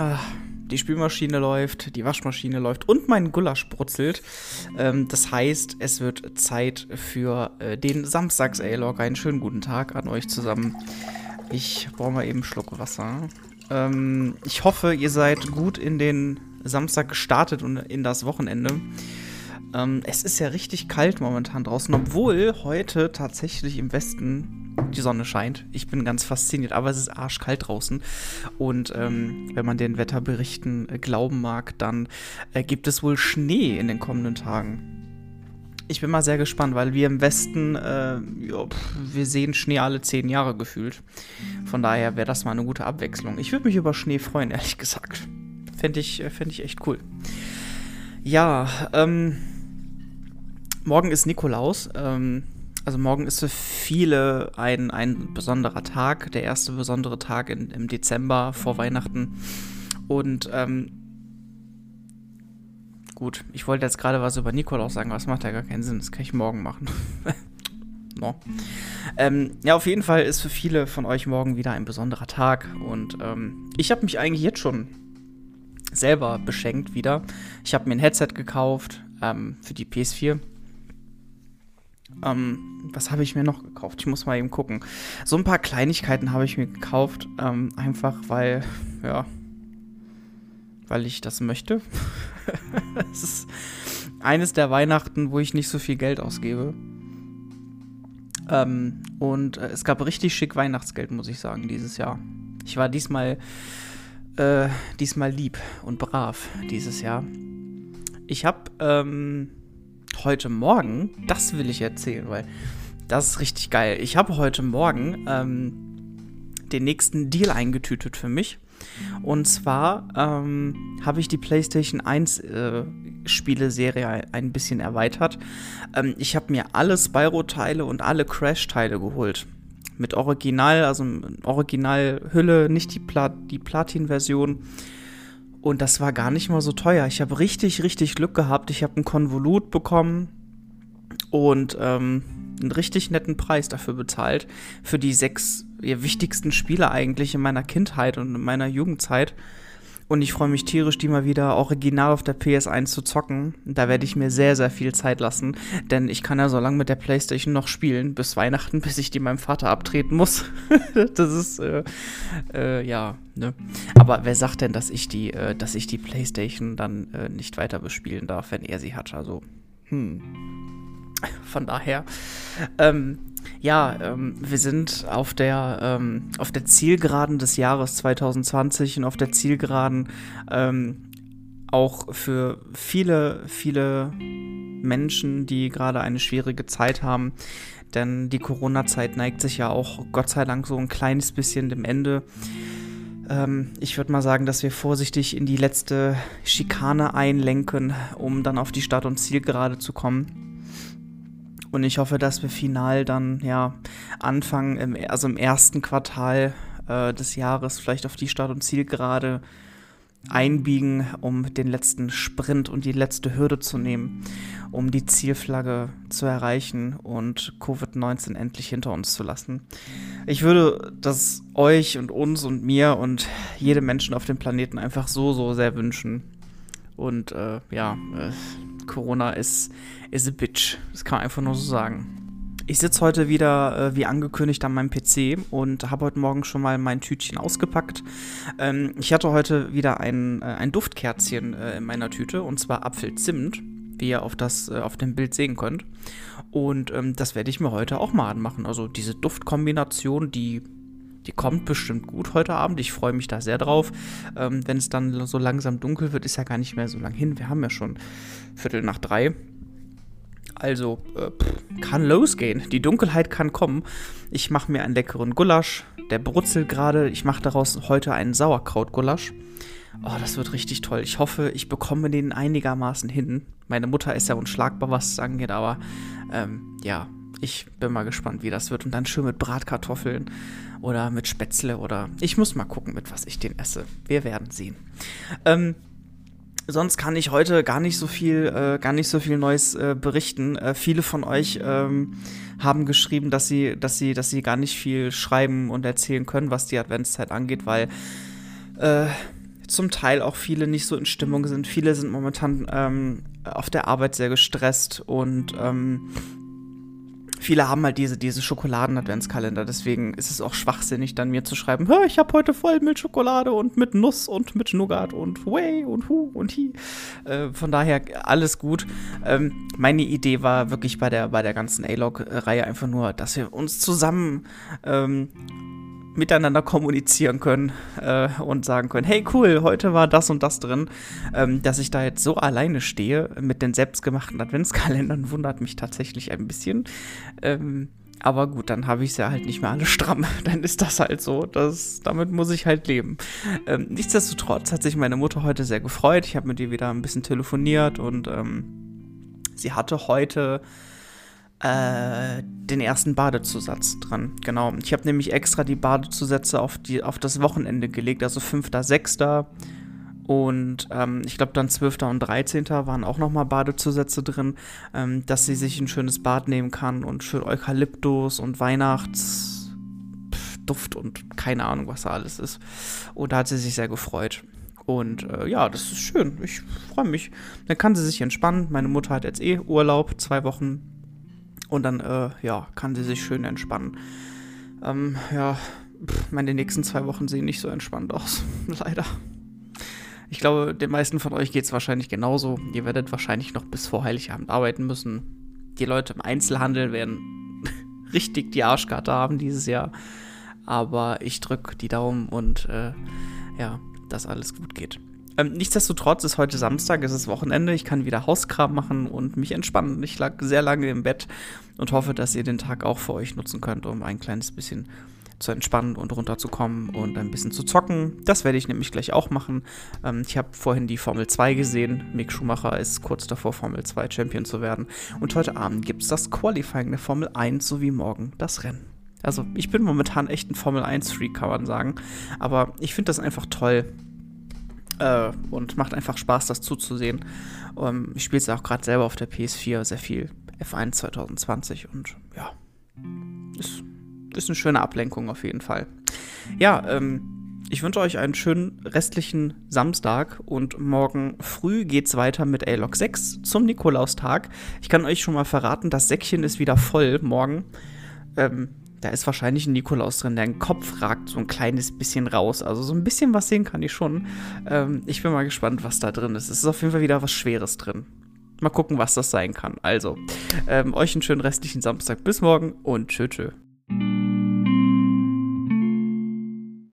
Ah, die Spülmaschine läuft, die Waschmaschine läuft und mein Gulasch brutzelt. Ähm, das heißt, es wird Zeit für äh, den Samstags-A-Log. Einen schönen guten Tag an euch zusammen. Ich brauche mal eben einen Schluck Wasser. Ähm, ich hoffe, ihr seid gut in den Samstag gestartet und in das Wochenende. Ähm, es ist ja richtig kalt momentan draußen, obwohl heute tatsächlich im Westen die Sonne scheint. Ich bin ganz fasziniert, aber es ist arschkalt draußen. Und ähm, wenn man den Wetterberichten äh, glauben mag, dann äh, gibt es wohl Schnee in den kommenden Tagen. Ich bin mal sehr gespannt, weil wir im Westen, äh, jo, pff, wir sehen Schnee alle zehn Jahre gefühlt. Von daher wäre das mal eine gute Abwechslung. Ich würde mich über Schnee freuen, ehrlich gesagt. Fände ich, äh, fänd ich echt cool. Ja, ähm, morgen ist Nikolaus. Ähm, also morgen ist für viele ein, ein besonderer Tag, der erste besondere Tag in, im Dezember vor Weihnachten. Und ähm, gut, ich wollte jetzt gerade was über Nikolaus sagen, das macht ja gar keinen Sinn. Das kann ich morgen machen. no. ähm, ja, auf jeden Fall ist für viele von euch morgen wieder ein besonderer Tag. Und ähm, ich habe mich eigentlich jetzt schon selber beschenkt wieder. Ich habe mir ein Headset gekauft ähm, für die PS4 ähm, was habe ich mir noch gekauft? Ich muss mal eben gucken. So ein paar Kleinigkeiten habe ich mir gekauft, ähm, einfach weil, ja, weil ich das möchte. Es ist eines der Weihnachten, wo ich nicht so viel Geld ausgebe. Ähm, und äh, es gab richtig schick Weihnachtsgeld, muss ich sagen, dieses Jahr. Ich war diesmal, äh, diesmal lieb und brav dieses Jahr. Ich habe, ähm, heute Morgen, das will ich erzählen, weil das ist richtig geil. Ich habe heute Morgen ähm, den nächsten Deal eingetütet für mich. Und zwar ähm, habe ich die PlayStation 1 äh, Spieleserie ein bisschen erweitert. Ähm, ich habe mir alle Spyro-Teile und alle Crash-Teile geholt. Mit Original, also Original-Hülle, nicht die, Pla die Platin-Version. Und das war gar nicht mal so teuer. Ich habe richtig, richtig Glück gehabt. Ich habe ein Konvolut bekommen und ähm, einen richtig netten Preis dafür bezahlt. Für die sechs ja, wichtigsten Spiele eigentlich in meiner Kindheit und in meiner Jugendzeit. Und ich freue mich tierisch, die mal wieder original auf der PS1 zu zocken. Da werde ich mir sehr, sehr viel Zeit lassen, denn ich kann ja so lange mit der PlayStation noch spielen, bis Weihnachten, bis ich die meinem Vater abtreten muss. das ist, äh, äh, ja, ne. Aber wer sagt denn, dass ich die, äh, dass ich die PlayStation dann äh, nicht weiter bespielen darf, wenn er sie hat? Also, hm. Von daher, ähm, ja, ähm, wir sind auf der, ähm, auf der Zielgeraden des Jahres 2020 und auf der Zielgeraden ähm, auch für viele, viele Menschen, die gerade eine schwierige Zeit haben. Denn die Corona-Zeit neigt sich ja auch, Gott sei Dank, so ein kleines bisschen dem Ende. Ähm, ich würde mal sagen, dass wir vorsichtig in die letzte Schikane einlenken, um dann auf die Start- und Zielgerade zu kommen. Und ich hoffe, dass wir final dann ja anfangen, im, also im ersten Quartal äh, des Jahres vielleicht auf die Start- und Zielgerade einbiegen, um den letzten Sprint und die letzte Hürde zu nehmen, um die Zielflagge zu erreichen und Covid-19 endlich hinter uns zu lassen. Ich würde das euch und uns und mir und jedem Menschen auf dem Planeten einfach so, so sehr wünschen. Und äh, ja, äh, Corona ist, is a bitch. Das kann man einfach nur so sagen. Ich sitze heute wieder, äh, wie angekündigt, an meinem PC und habe heute Morgen schon mal mein Tütchen ausgepackt. Ähm, ich hatte heute wieder ein, äh, ein Duftkerzchen äh, in meiner Tüte und zwar Apfelzimt, wie ihr auf, das, äh, auf dem Bild sehen könnt. Und ähm, das werde ich mir heute auch mal anmachen. Also diese Duftkombination, die die kommt bestimmt gut heute Abend. Ich freue mich da sehr drauf. Ähm, wenn es dann so langsam dunkel wird, ist ja gar nicht mehr so lang hin. Wir haben ja schon Viertel nach drei. Also äh, kann losgehen. Die Dunkelheit kann kommen. Ich mache mir einen leckeren Gulasch. Der brutzelt gerade. Ich mache daraus heute einen Sauerkrautgulasch. Oh, das wird richtig toll. Ich hoffe, ich bekomme den einigermaßen hin. Meine Mutter ist ja unschlagbar, was es angeht, aber ähm, ja, ich bin mal gespannt, wie das wird. Und dann schön mit Bratkartoffeln oder mit Spätzle oder ich muss mal gucken, mit was ich den esse. Wir werden sehen. Ähm, sonst kann ich heute gar nicht so viel, äh, gar nicht so viel Neues äh, berichten. Äh, viele von euch ähm, haben geschrieben, dass sie, dass sie, dass sie gar nicht viel schreiben und erzählen können, was die Adventszeit angeht, weil äh, zum Teil auch viele nicht so in Stimmung sind. Viele sind momentan ähm, auf der Arbeit sehr gestresst und ähm, viele haben halt diese, diese Schokoladen-Adventskalender. Deswegen ist es auch schwachsinnig, dann mir zu schreiben, ich habe heute voll mit Schokolade und mit Nuss und mit Nougat und Way und Hu und Hi. Äh, von daher alles gut. Ähm, meine Idee war wirklich bei der, bei der ganzen A-Log-Reihe einfach nur, dass wir uns zusammen ähm, miteinander kommunizieren können äh, und sagen können, hey cool, heute war das und das drin. Ähm, dass ich da jetzt so alleine stehe mit den selbstgemachten Adventskalendern, wundert mich tatsächlich ein bisschen. Ähm, aber gut, dann habe ich es ja halt nicht mehr alle stramm. Dann ist das halt so. Das, damit muss ich halt leben. Ähm, nichtsdestotrotz hat sich meine Mutter heute sehr gefreut. Ich habe mit ihr wieder ein bisschen telefoniert und ähm, sie hatte heute äh, den ersten Badezusatz dran. Genau. Ich habe nämlich extra die Badezusätze auf, die, auf das Wochenende gelegt, also 5., 6. Und ähm, ich glaube dann 12. und 13. waren auch nochmal Badezusätze drin, ähm, dass sie sich ein schönes Bad nehmen kann und schön Eukalyptus und Weihnachtsduft und keine Ahnung, was da alles ist. Und da hat sie sich sehr gefreut. Und äh, ja, das ist schön. Ich freue mich. Dann kann sie sich entspannen. Meine Mutter hat jetzt eh Urlaub, zwei Wochen und dann, äh, ja, kann sie sich schön entspannen. Ähm, ja, pff, meine nächsten zwei Wochen sehen nicht so entspannt aus. Leider. Ich glaube, den meisten von euch geht es wahrscheinlich genauso. Ihr werdet wahrscheinlich noch bis vor Heiligabend arbeiten müssen. Die Leute im Einzelhandel werden richtig die Arschkarte haben dieses Jahr. Aber ich drücke die Daumen und äh, ja, dass alles gut geht. Ähm, nichtsdestotrotz ist heute Samstag, es ist Wochenende, ich kann wieder Hauskram machen und mich entspannen. Ich lag sehr lange im Bett und hoffe, dass ihr den Tag auch für euch nutzen könnt, um ein kleines bisschen zu entspannen und runterzukommen und ein bisschen zu zocken. Das werde ich nämlich gleich auch machen. Ähm, ich habe vorhin die Formel 2 gesehen. Mick Schumacher ist kurz davor, Formel 2 Champion zu werden. Und heute Abend gibt es das Qualifying der Formel 1 sowie morgen das Rennen. Also ich bin momentan echt ein Formel 1-Freak, kann man sagen. Aber ich finde das einfach toll, äh, und macht einfach Spaß, das zuzusehen. Ähm, ich spiele es auch gerade selber auf der PS4 sehr viel. F1 2020 und ja, ist, ist eine schöne Ablenkung auf jeden Fall. Ja, ähm, ich wünsche euch einen schönen restlichen Samstag und morgen früh geht's weiter mit A-Log 6 zum Nikolaustag. Ich kann euch schon mal verraten, das Säckchen ist wieder voll morgen. Ähm, da ist wahrscheinlich ein Nikolaus drin. Der Kopf ragt so ein kleines bisschen raus. Also so ein bisschen was sehen kann ich schon. Ähm, ich bin mal gespannt, was da drin ist. Es ist auf jeden Fall wieder was Schweres drin. Mal gucken, was das sein kann. Also, ähm, euch einen schönen restlichen Samstag. Bis morgen und tschö tschö.